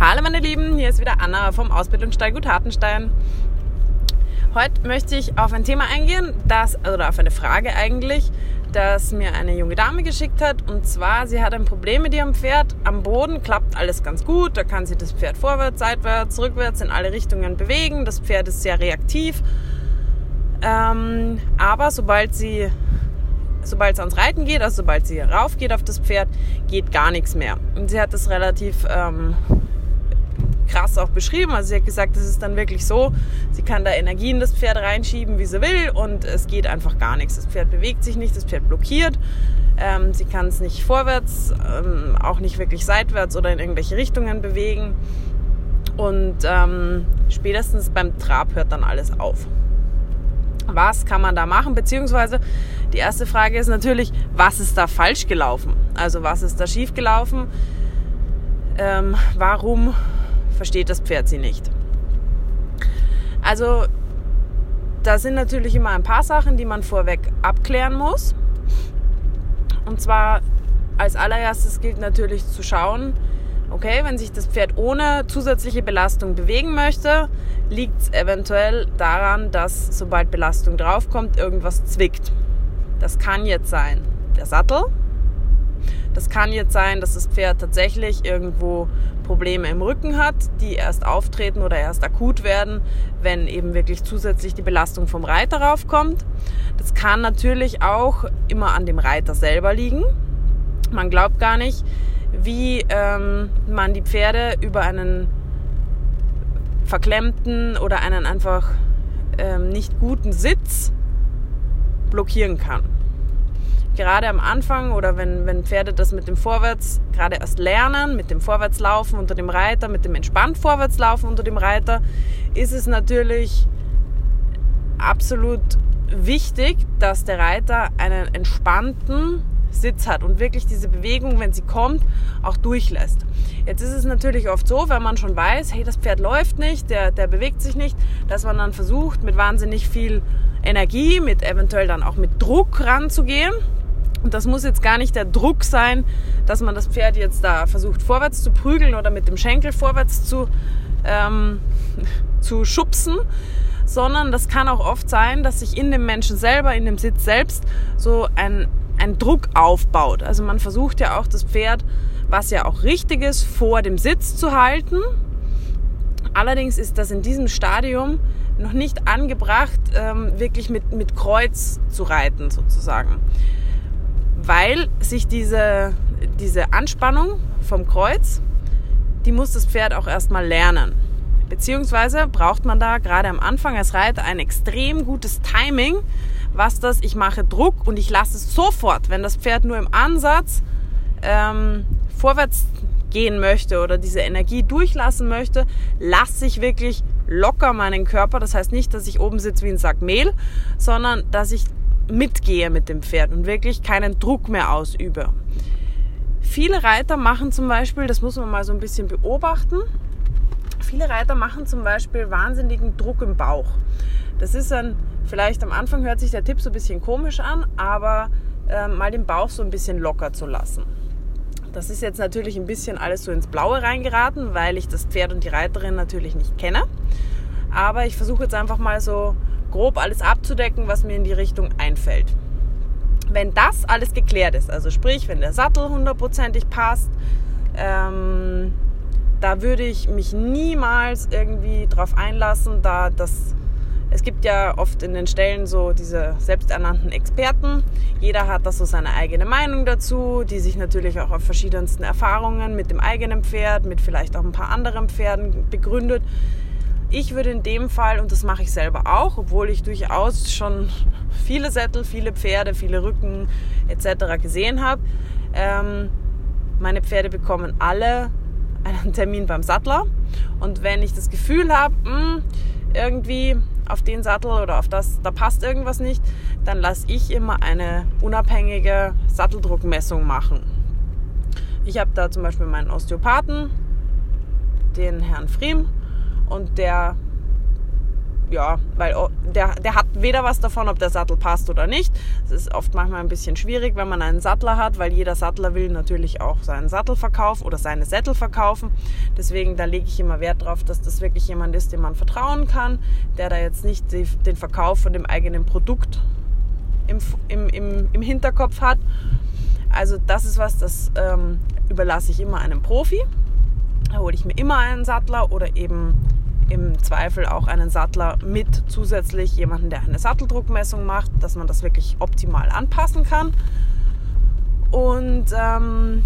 Hallo meine Lieben, hier ist wieder Anna vom Ausbildungsstall Gut Hartenstein. Heute möchte ich auf ein Thema eingehen, das, oder auf eine Frage eigentlich, das mir eine junge Dame geschickt hat. Und zwar, sie hat ein Problem mit ihrem Pferd. Am Boden klappt alles ganz gut. Da kann sie das Pferd vorwärts, seitwärts, rückwärts in alle Richtungen bewegen. Das Pferd ist sehr reaktiv. Ähm, aber sobald sie sobald es ans Reiten geht, also sobald sie rauf geht auf das Pferd, geht gar nichts mehr. Und sie hat das relativ ähm, krass auch beschrieben. Also sie hat gesagt, das ist dann wirklich so, sie kann da Energie in das Pferd reinschieben, wie sie will und es geht einfach gar nichts. Das Pferd bewegt sich nicht, das Pferd blockiert. Ähm, sie kann es nicht vorwärts, ähm, auch nicht wirklich seitwärts oder in irgendwelche Richtungen bewegen. Und ähm, spätestens beim Trab hört dann alles auf. Was kann man da machen? Beziehungsweise die erste Frage ist natürlich, was ist da falsch gelaufen? Also was ist da schief gelaufen? Ähm, warum versteht das Pferd sie nicht. Also da sind natürlich immer ein paar Sachen, die man vorweg abklären muss. Und zwar als allererstes gilt natürlich zu schauen, okay, wenn sich das Pferd ohne zusätzliche Belastung bewegen möchte, liegt es eventuell daran, dass sobald Belastung draufkommt, irgendwas zwickt. Das kann jetzt sein der Sattel, das kann jetzt sein, dass das Pferd tatsächlich irgendwo Probleme im Rücken hat, die erst auftreten oder erst akut werden, wenn eben wirklich zusätzlich die Belastung vom Reiter raufkommt. Das kann natürlich auch immer an dem Reiter selber liegen. Man glaubt gar nicht, wie ähm, man die Pferde über einen verklemmten oder einen einfach ähm, nicht guten Sitz blockieren kann gerade am Anfang oder wenn, wenn Pferde das mit dem Vorwärts gerade erst lernen, mit dem Vorwärtslaufen unter dem Reiter, mit dem entspannt Vorwärtslaufen unter dem Reiter, ist es natürlich absolut wichtig, dass der Reiter einen entspannten Sitz hat und wirklich diese Bewegung, wenn sie kommt, auch durchlässt. Jetzt ist es natürlich oft so, wenn man schon weiß, hey, das Pferd läuft nicht, der, der bewegt sich nicht, dass man dann versucht, mit wahnsinnig viel Energie, mit eventuell dann auch mit Druck ranzugehen und das muss jetzt gar nicht der Druck sein, dass man das Pferd jetzt da versucht vorwärts zu prügeln oder mit dem Schenkel vorwärts zu, ähm, zu schubsen, sondern das kann auch oft sein, dass sich in dem Menschen selber, in dem Sitz selbst, so ein, ein Druck aufbaut. Also man versucht ja auch das Pferd, was ja auch richtig ist, vor dem Sitz zu halten. Allerdings ist das in diesem Stadium noch nicht angebracht, ähm, wirklich mit, mit Kreuz zu reiten sozusagen weil sich diese, diese Anspannung vom Kreuz, die muss das Pferd auch erstmal lernen. Beziehungsweise braucht man da gerade am Anfang als Reiter ein extrem gutes Timing, was das, ich mache Druck und ich lasse es sofort, wenn das Pferd nur im Ansatz ähm, vorwärts gehen möchte oder diese Energie durchlassen möchte, lasse ich wirklich locker meinen Körper. Das heißt nicht, dass ich oben sitze wie ein Sack Mehl, sondern dass ich mitgehe mit dem Pferd und wirklich keinen Druck mehr ausübe. Viele Reiter machen zum Beispiel, das muss man mal so ein bisschen beobachten, viele Reiter machen zum Beispiel wahnsinnigen Druck im Bauch. Das ist ein, vielleicht am Anfang hört sich der Tipp so ein bisschen komisch an, aber äh, mal den Bauch so ein bisschen locker zu lassen. Das ist jetzt natürlich ein bisschen alles so ins Blaue reingeraten, weil ich das Pferd und die Reiterin natürlich nicht kenne. Aber ich versuche jetzt einfach mal so grob alles abzudecken, was mir in die Richtung einfällt. Wenn das alles geklärt ist, also sprich, wenn der Sattel hundertprozentig passt, ähm, da würde ich mich niemals irgendwie drauf einlassen, da das es gibt ja oft in den Stellen so diese selbsternannten Experten. Jeder hat da so seine eigene Meinung dazu, die sich natürlich auch auf verschiedensten Erfahrungen mit dem eigenen Pferd, mit vielleicht auch ein paar anderen Pferden begründet. Ich würde in dem Fall, und das mache ich selber auch, obwohl ich durchaus schon viele Sättel, viele Pferde, viele Rücken etc. gesehen habe, ähm, meine Pferde bekommen alle einen Termin beim Sattler. Und wenn ich das Gefühl habe, hm, irgendwie auf den Sattel oder auf das, da passt irgendwas nicht, dann lasse ich immer eine unabhängige Satteldruckmessung machen. Ich habe da zum Beispiel meinen Osteopathen, den Herrn Friem, und der, ja, weil oh, der, der hat weder was davon, ob der Sattel passt oder nicht. Es ist oft manchmal ein bisschen schwierig, wenn man einen Sattler hat, weil jeder Sattler will natürlich auch seinen Sattel verkaufen oder seine Sättel verkaufen. Deswegen, da lege ich immer Wert drauf, dass das wirklich jemand ist, dem man vertrauen kann, der da jetzt nicht die, den Verkauf von dem eigenen Produkt im, im, im, im Hinterkopf hat. Also das ist was, das ähm, überlasse ich immer einem Profi. Da hole ich mir immer einen Sattler oder eben im Zweifel auch einen Sattler mit zusätzlich jemanden, der eine Satteldruckmessung macht, dass man das wirklich optimal anpassen kann. Und ähm,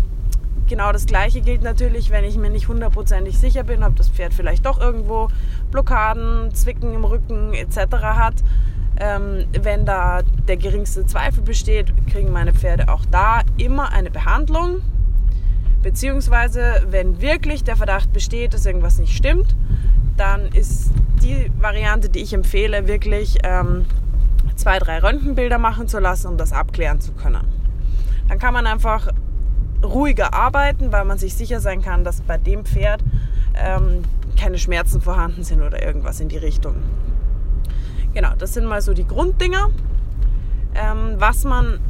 genau das gleiche gilt natürlich, wenn ich mir nicht hundertprozentig sicher bin, ob das Pferd vielleicht doch irgendwo Blockaden, Zwicken im Rücken etc. hat. Ähm, wenn da der geringste Zweifel besteht, kriegen meine Pferde auch da immer eine Behandlung. Beziehungsweise, wenn wirklich der Verdacht besteht, dass irgendwas nicht stimmt, dann ist die Variante, die ich empfehle, wirklich ähm, zwei, drei Röntgenbilder machen zu lassen, um das abklären zu können. Dann kann man einfach ruhiger arbeiten, weil man sich sicher sein kann, dass bei dem Pferd ähm, keine Schmerzen vorhanden sind oder irgendwas in die Richtung. Genau, das sind mal so die Grunddinger. Ähm, was man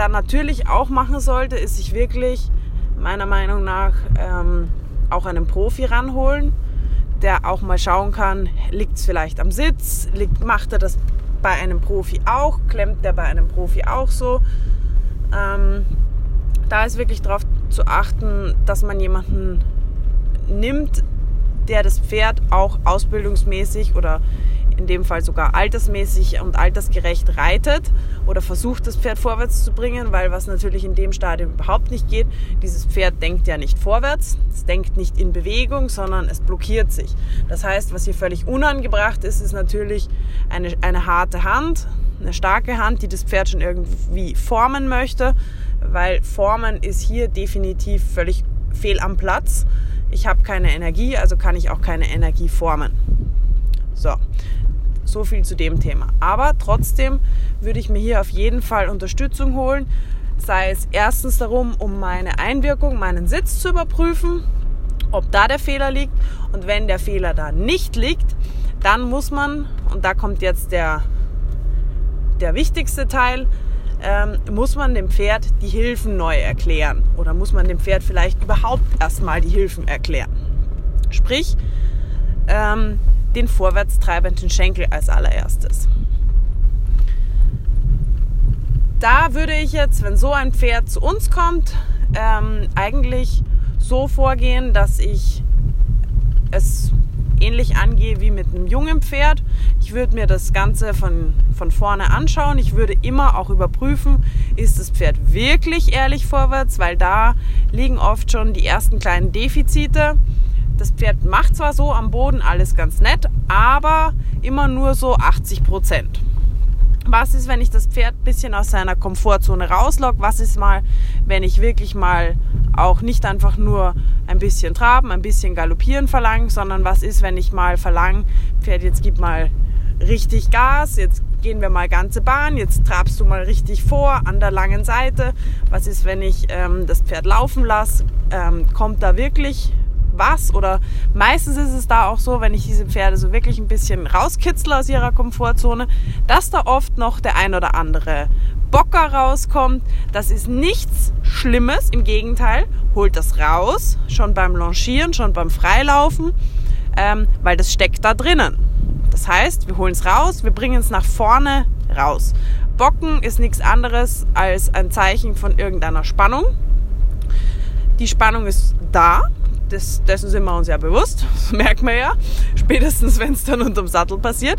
dann natürlich auch machen sollte, ist sich wirklich meiner Meinung nach ähm, auch einen Profi ranholen, der auch mal schauen kann, liegt es vielleicht am Sitz, liegt, macht er das bei einem Profi auch, klemmt der bei einem Profi auch so. Ähm, da ist wirklich darauf zu achten, dass man jemanden nimmt, der das Pferd auch ausbildungsmäßig oder in dem Fall sogar altersmäßig und altersgerecht reitet oder versucht, das Pferd vorwärts zu bringen, weil was natürlich in dem Stadium überhaupt nicht geht, dieses Pferd denkt ja nicht vorwärts, es denkt nicht in Bewegung, sondern es blockiert sich. Das heißt, was hier völlig unangebracht ist, ist natürlich eine, eine harte Hand, eine starke Hand, die das Pferd schon irgendwie formen möchte, weil Formen ist hier definitiv völlig fehl am Platz. Ich habe keine Energie, also kann ich auch keine Energie formen. So, so viel zu dem Thema. Aber trotzdem würde ich mir hier auf jeden Fall Unterstützung holen, sei es erstens darum, um meine Einwirkung, meinen Sitz zu überprüfen, ob da der Fehler liegt. Und wenn der Fehler da nicht liegt, dann muss man, und da kommt jetzt der, der wichtigste Teil, ähm, muss man dem Pferd die Hilfen neu erklären oder muss man dem Pferd vielleicht überhaupt erstmal die Hilfen erklären. Sprich, ähm, den vorwärts treibenden Schenkel als allererstes. Da würde ich jetzt, wenn so ein Pferd zu uns kommt, ähm, eigentlich so vorgehen, dass ich es ähnlich angehe wie mit einem jungen Pferd. Ich würde mir das Ganze von, von vorne anschauen. Ich würde immer auch überprüfen, ist das Pferd wirklich ehrlich vorwärts, weil da liegen oft schon die ersten kleinen Defizite. Das Pferd macht zwar so am Boden alles ganz nett, aber immer nur so 80 Prozent. Was ist, wenn ich das Pferd ein bisschen aus seiner Komfortzone rauslogge? Was ist mal, wenn ich wirklich mal auch nicht einfach nur ein bisschen traben, ein bisschen galoppieren verlange, sondern was ist, wenn ich mal verlange, Pferd, jetzt gib mal richtig Gas, jetzt gehen wir mal ganze Bahn, jetzt trabst du mal richtig vor an der langen Seite. Was ist, wenn ich ähm, das Pferd laufen lasse? Ähm, kommt da wirklich was. Oder meistens ist es da auch so, wenn ich diese Pferde so wirklich ein bisschen rauskitzle aus ihrer Komfortzone, dass da oft noch der ein oder andere Bocker rauskommt. Das ist nichts Schlimmes, im Gegenteil, holt das raus, schon beim Longieren, schon beim Freilaufen, ähm, weil das steckt da drinnen. Das heißt, wir holen es raus, wir bringen es nach vorne raus. Bocken ist nichts anderes als ein Zeichen von irgendeiner Spannung. Die Spannung ist da, das, dessen sind wir uns ja bewusst. Das merkt man ja. Spätestens, wenn es dann unterm Sattel passiert.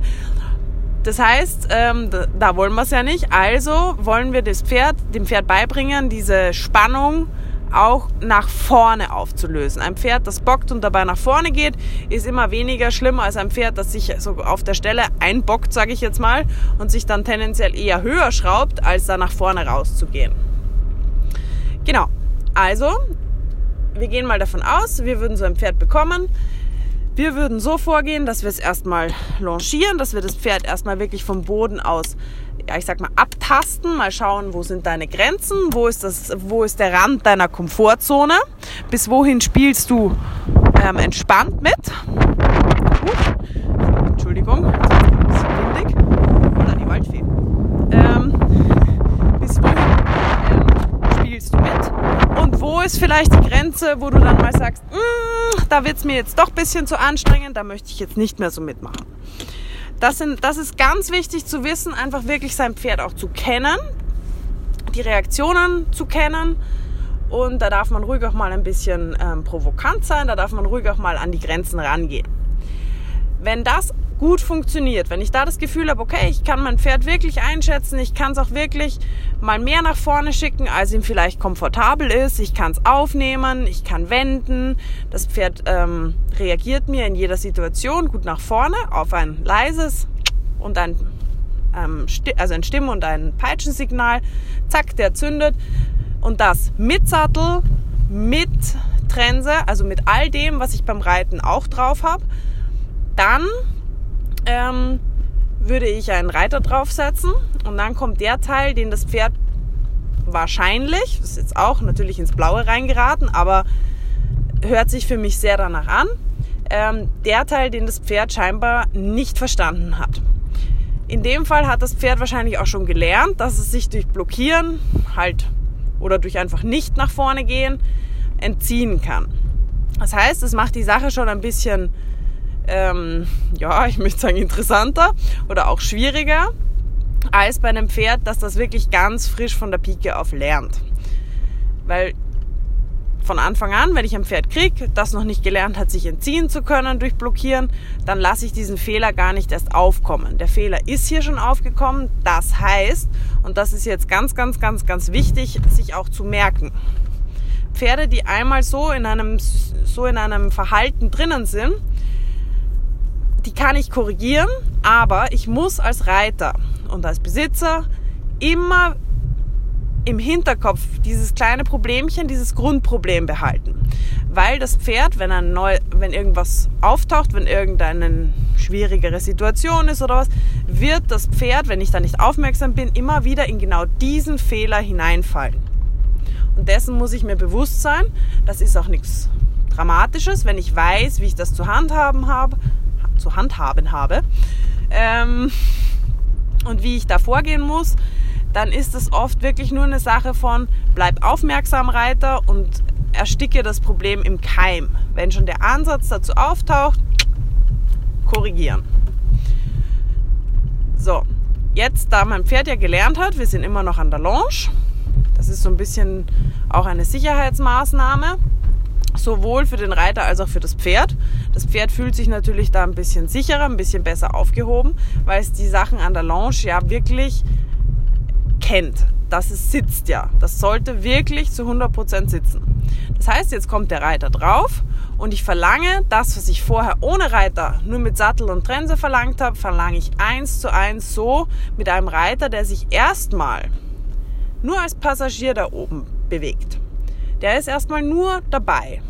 Das heißt, ähm, da, wollen wir es ja nicht. Also wollen wir das Pferd, dem Pferd beibringen, diese Spannung auch nach vorne aufzulösen. Ein Pferd, das bockt und dabei nach vorne geht, ist immer weniger schlimm als ein Pferd, das sich so auf der Stelle einbockt, sage ich jetzt mal, und sich dann tendenziell eher höher schraubt, als da nach vorne rauszugehen. Genau. Also wir gehen mal davon aus, wir würden so ein Pferd bekommen. Wir würden so vorgehen, dass wir es erstmal longieren, dass wir das Pferd erstmal wirklich vom Boden aus, ja, ich sag mal, abtasten, mal schauen, wo sind deine Grenzen, wo ist, das, wo ist der Rand deiner Komfortzone, bis wohin spielst du ähm, entspannt mit. Entschuldigung, ein bisschen windig. Oder die Waldfee. Ähm, bis wohin ähm, spielst du mit? Und wo ist vielleicht die Grenze, wo du dann mal sagst, mm, da wird es mir jetzt doch ein bisschen zu anstrengend, da möchte ich jetzt nicht mehr so mitmachen. Das, sind, das ist ganz wichtig zu wissen, einfach wirklich sein Pferd auch zu kennen, die Reaktionen zu kennen. Und da darf man ruhig auch mal ein bisschen ähm, provokant sein, da darf man ruhig auch mal an die Grenzen rangehen. Wenn das gut funktioniert, wenn ich da das Gefühl habe, okay, ich kann mein Pferd wirklich einschätzen, ich kann es auch wirklich mal mehr nach vorne schicken, als ihm vielleicht komfortabel ist, ich kann es aufnehmen, ich kann wenden, das Pferd ähm, reagiert mir in jeder Situation gut nach vorne auf ein leises und ein ähm, also ein Stimm- und ein Peitschensignal, zack, der zündet. Und das mit Sattel, mit Trense, also mit all dem, was ich beim Reiten auch drauf habe, dann ähm, würde ich einen Reiter draufsetzen und dann kommt der Teil, den das Pferd wahrscheinlich, das ist jetzt auch natürlich ins Blaue reingeraten, aber hört sich für mich sehr danach an, ähm, der Teil, den das Pferd scheinbar nicht verstanden hat. In dem Fall hat das Pferd wahrscheinlich auch schon gelernt, dass es sich durch Blockieren halt oder durch einfach nicht nach vorne gehen entziehen kann. Das heißt, es macht die Sache schon ein bisschen ähm, ja, ich möchte sagen, interessanter oder auch schwieriger als bei einem Pferd, das das wirklich ganz frisch von der Pike auf lernt. Weil von Anfang an, wenn ich ein Pferd kriege, das noch nicht gelernt hat, sich entziehen zu können durch Blockieren, dann lasse ich diesen Fehler gar nicht erst aufkommen. Der Fehler ist hier schon aufgekommen. Das heißt, und das ist jetzt ganz, ganz, ganz, ganz wichtig, sich auch zu merken. Pferde, die einmal so in einem, so in einem Verhalten drinnen sind, die kann ich korrigieren, aber ich muss als Reiter und als Besitzer immer im Hinterkopf dieses kleine Problemchen, dieses Grundproblem behalten. Weil das Pferd, wenn, ein neu, wenn irgendwas auftaucht, wenn irgendeine schwierigere Situation ist oder was, wird das Pferd, wenn ich da nicht aufmerksam bin, immer wieder in genau diesen Fehler hineinfallen. Und dessen muss ich mir bewusst sein. Das ist auch nichts Dramatisches, wenn ich weiß, wie ich das zu handhaben habe, zu handhaben habe ähm, und wie ich da vorgehen muss, dann ist es oft wirklich nur eine Sache von bleib aufmerksam Reiter und ersticke das Problem im Keim. Wenn schon der Ansatz dazu auftaucht, korrigieren. So, jetzt da mein Pferd ja gelernt hat, wir sind immer noch an der Lounge. Das ist so ein bisschen auch eine Sicherheitsmaßnahme sowohl für den Reiter als auch für das Pferd. Das Pferd fühlt sich natürlich da ein bisschen sicherer, ein bisschen besser aufgehoben, weil es die Sachen an der Lounge ja wirklich kennt. Das es sitzt ja. Das sollte wirklich zu 100% sitzen. Das heißt, jetzt kommt der Reiter drauf und ich verlange das, was ich vorher ohne Reiter nur mit Sattel und Trense verlangt habe, verlange ich eins zu eins so mit einem Reiter, der sich erstmal nur als Passagier da oben bewegt. Der ist erstmal nur dabei,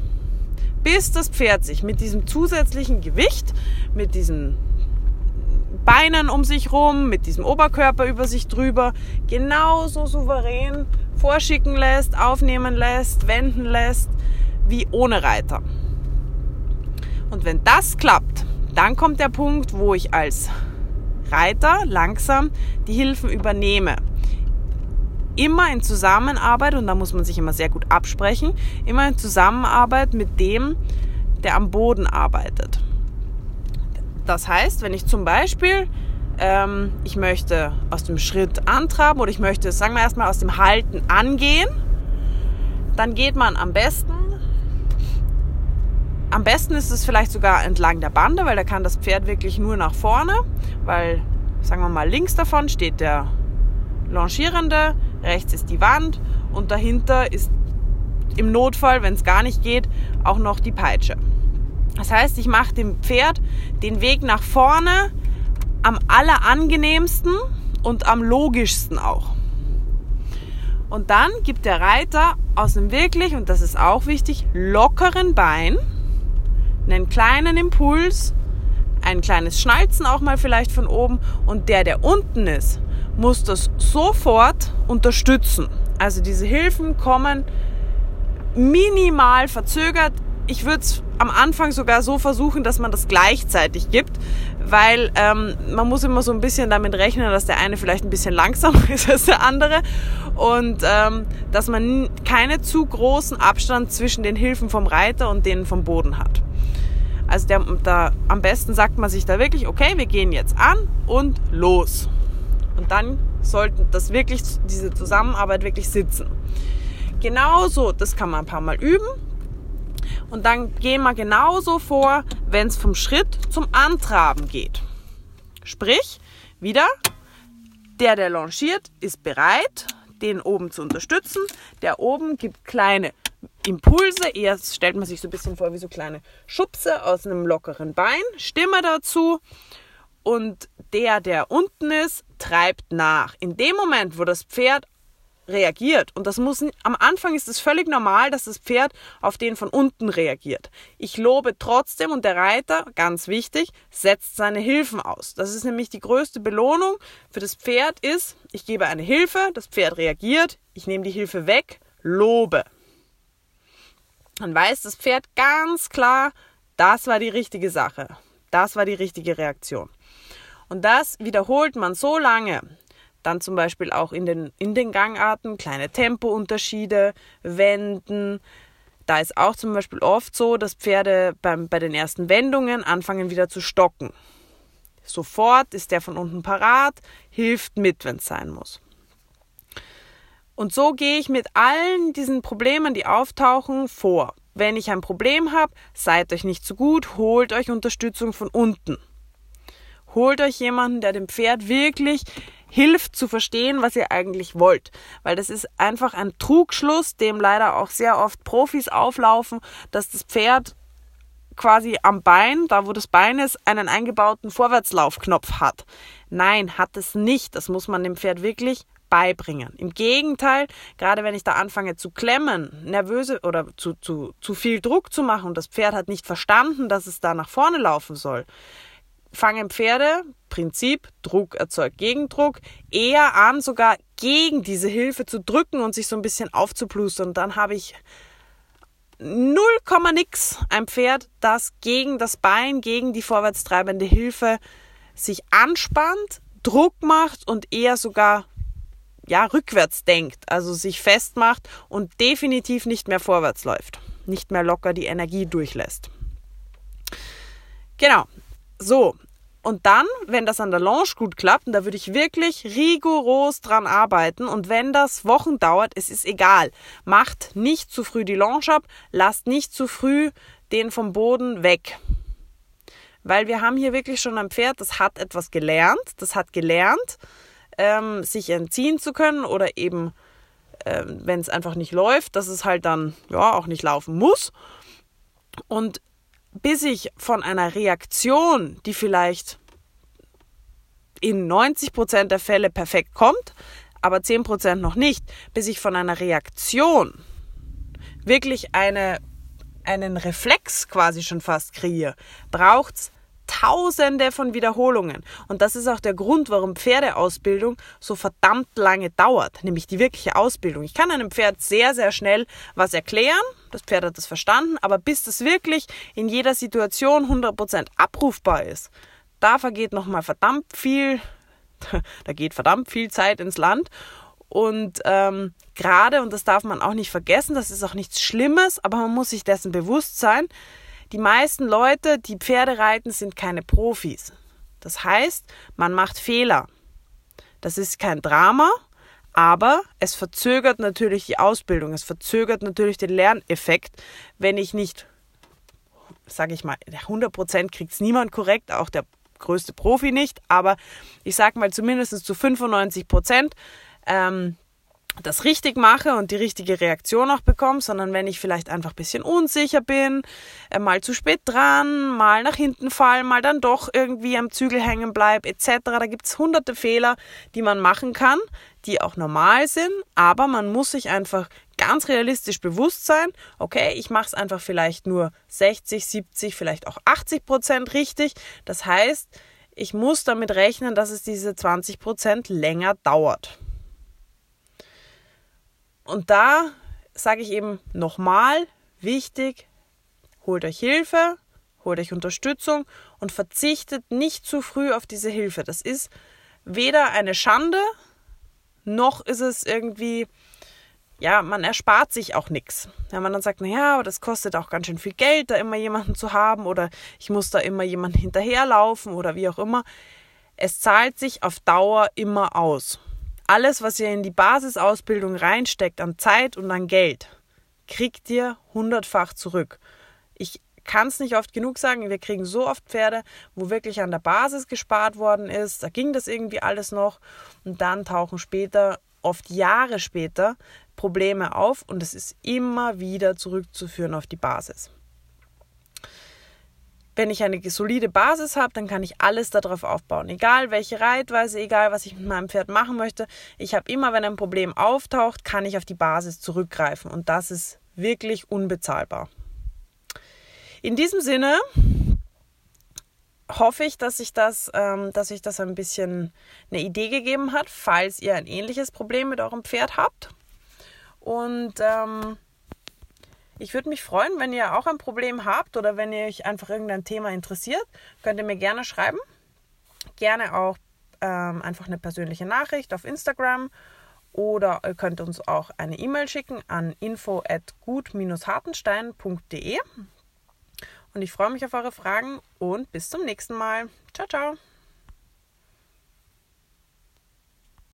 bis das Pferd sich mit diesem zusätzlichen Gewicht, mit diesen Beinen um sich rum, mit diesem Oberkörper über sich drüber, genauso souverän vorschicken lässt, aufnehmen lässt, wenden lässt, wie ohne Reiter. Und wenn das klappt, dann kommt der Punkt, wo ich als Reiter langsam die Hilfen übernehme immer in Zusammenarbeit, und da muss man sich immer sehr gut absprechen, immer in Zusammenarbeit mit dem, der am Boden arbeitet. Das heißt, wenn ich zum Beispiel, ähm, ich möchte aus dem Schritt antraben oder ich möchte, sagen wir erstmal, aus dem Halten angehen, dann geht man am besten, am besten ist es vielleicht sogar entlang der Bande, weil da kann das Pferd wirklich nur nach vorne, weil, sagen wir mal, links davon steht der Longierende, rechts ist die Wand und dahinter ist im Notfall, wenn es gar nicht geht, auch noch die Peitsche. Das heißt, ich mache dem Pferd den Weg nach vorne am allerangenehmsten und am logischsten auch. Und dann gibt der Reiter aus einem wirklich, und das ist auch wichtig, lockeren Bein einen kleinen Impuls, ein kleines Schnalzen auch mal vielleicht von oben und der, der unten ist, muss das sofort unterstützen. Also diese Hilfen kommen minimal verzögert ich würde es am Anfang sogar so versuchen, dass man das gleichzeitig gibt, weil ähm, man muss immer so ein bisschen damit rechnen, dass der eine vielleicht ein bisschen langsamer ist als der andere und ähm, dass man keine zu großen Abstand zwischen den Hilfen vom Reiter und denen vom Boden hat. Also der, da, am besten sagt man sich da wirklich, okay, wir gehen jetzt an und los. Und dann sollte das wirklich, diese Zusammenarbeit wirklich sitzen. Genauso, das kann man ein paar Mal üben. Und dann gehen wir genauso vor, wenn es vom Schritt zum Antraben geht. Sprich, wieder, der, der longiert, ist bereit, den oben zu unterstützen. Der oben gibt kleine Impulse. Eher stellt man sich so ein bisschen vor wie so kleine Schubse aus einem lockeren Bein. Stimme dazu. Und der, der unten ist, treibt nach. In dem Moment, wo das Pferd reagiert. Und das muss, am Anfang ist es völlig normal, dass das Pferd auf den von unten reagiert. Ich lobe trotzdem und der Reiter, ganz wichtig, setzt seine Hilfen aus. Das ist nämlich die größte Belohnung für das Pferd ist, ich gebe eine Hilfe, das Pferd reagiert, ich nehme die Hilfe weg, lobe. Dann weiß das Pferd ganz klar, das war die richtige Sache. Das war die richtige Reaktion. Und das wiederholt man so lange. Dann zum Beispiel auch in den, in den Gangarten kleine Tempounterschiede, Wenden. Da ist auch zum Beispiel oft so, dass Pferde beim, bei den ersten Wendungen anfangen wieder zu stocken. Sofort ist der von unten parat, hilft mit, wenn es sein muss. Und so gehe ich mit allen diesen Problemen, die auftauchen, vor. Wenn ich ein Problem habe, seid euch nicht zu gut, holt euch Unterstützung von unten. Holt euch jemanden, der dem Pferd wirklich hilft zu verstehen, was ihr eigentlich wollt. Weil das ist einfach ein Trugschluss, dem leider auch sehr oft Profis auflaufen, dass das Pferd quasi am Bein, da wo das Bein ist, einen eingebauten Vorwärtslaufknopf hat. Nein, hat es nicht. Das muss man dem Pferd wirklich beibringen. Im Gegenteil, gerade wenn ich da anfange zu klemmen, nervöse oder zu, zu, zu viel Druck zu machen und das Pferd hat nicht verstanden, dass es da nach vorne laufen soll, fangen Pferde, Prinzip, Druck erzeugt Gegendruck, eher an, sogar gegen diese Hilfe zu drücken und sich so ein bisschen aufzuplustern. Dann habe ich 0, nix ein Pferd, das gegen das Bein, gegen die vorwärtstreibende Hilfe sich anspannt, Druck macht und eher sogar ja, rückwärts denkt, also sich festmacht und definitiv nicht mehr vorwärts läuft, nicht mehr locker die Energie durchlässt. Genau. So. Und dann, wenn das an der Lounge gut klappt, und da würde ich wirklich rigoros dran arbeiten. Und wenn das Wochen dauert, es ist egal. Macht nicht zu früh die Lounge ab, lasst nicht zu früh den vom Boden weg. Weil wir haben hier wirklich schon ein Pferd, das hat etwas gelernt, das hat gelernt, ähm, sich entziehen zu können oder eben, äh, wenn es einfach nicht läuft, dass es halt dann ja auch nicht laufen muss. Und bis ich von einer Reaktion, die vielleicht in 90 Prozent der Fälle perfekt kommt, aber 10 Prozent noch nicht, bis ich von einer Reaktion wirklich eine, einen Reflex quasi schon fast kriege, braucht es Tausende von Wiederholungen. Und das ist auch der Grund, warum Pferdeausbildung so verdammt lange dauert, nämlich die wirkliche Ausbildung. Ich kann einem Pferd sehr, sehr schnell was erklären. Das Pferd hat das verstanden, aber bis das wirklich in jeder Situation 100% abrufbar ist, da vergeht nochmal verdammt viel, da geht verdammt viel Zeit ins Land. Und ähm, gerade, und das darf man auch nicht vergessen, das ist auch nichts Schlimmes, aber man muss sich dessen bewusst sein, die meisten Leute, die Pferde reiten, sind keine Profis. Das heißt, man macht Fehler. Das ist kein Drama, aber es verzögert natürlich die Ausbildung, es verzögert natürlich den Lerneffekt, wenn ich nicht, sage ich mal, 100% kriegt es niemand korrekt, auch der größte Profi nicht, aber ich sage mal zumindest zu 95% ähm, das richtig mache und die richtige Reaktion auch bekomme, sondern wenn ich vielleicht einfach ein bisschen unsicher bin, äh, mal zu spät dran, mal nach hinten fallen, mal dann doch irgendwie am Zügel hängen bleibe, etc. Da gibt es hunderte Fehler, die man machen kann, die auch normal sind, aber man muss sich einfach ganz realistisch bewusst sein, okay, ich mache es einfach vielleicht nur 60, 70, vielleicht auch 80 Prozent richtig. Das heißt, ich muss damit rechnen, dass es diese 20 Prozent länger dauert. Und da sage ich eben nochmal, wichtig, holt euch Hilfe, holt euch Unterstützung und verzichtet nicht zu früh auf diese Hilfe. Das ist weder eine Schande, noch ist es irgendwie, ja, man erspart sich auch nichts. Wenn man dann sagt, naja, aber das kostet auch ganz schön viel Geld, da immer jemanden zu haben oder ich muss da immer jemanden hinterherlaufen oder wie auch immer. Es zahlt sich auf Dauer immer aus. Alles, was ihr in die Basisausbildung reinsteckt an Zeit und an Geld, kriegt ihr hundertfach zurück. Ich kann es nicht oft genug sagen, wir kriegen so oft Pferde, wo wirklich an der Basis gespart worden ist, da ging das irgendwie alles noch und dann tauchen später, oft Jahre später, Probleme auf und es ist immer wieder zurückzuführen auf die Basis. Wenn ich eine solide Basis habe, dann kann ich alles darauf aufbauen. Egal welche Reitweise, egal was ich mit meinem Pferd machen möchte. Ich habe immer, wenn ein Problem auftaucht, kann ich auf die Basis zurückgreifen. Und das ist wirklich unbezahlbar. In diesem Sinne hoffe ich, dass ich das, ähm, dass ich das ein bisschen eine Idee gegeben hat, falls ihr ein ähnliches Problem mit eurem Pferd habt. Und ähm, ich würde mich freuen, wenn ihr auch ein Problem habt oder wenn ihr euch einfach irgendein Thema interessiert, könnt ihr mir gerne schreiben. Gerne auch ähm, einfach eine persönliche Nachricht auf Instagram oder ihr könnt uns auch eine E-Mail schicken an info at gut-hartenstein.de. Und ich freue mich auf eure Fragen und bis zum nächsten Mal. Ciao, ciao.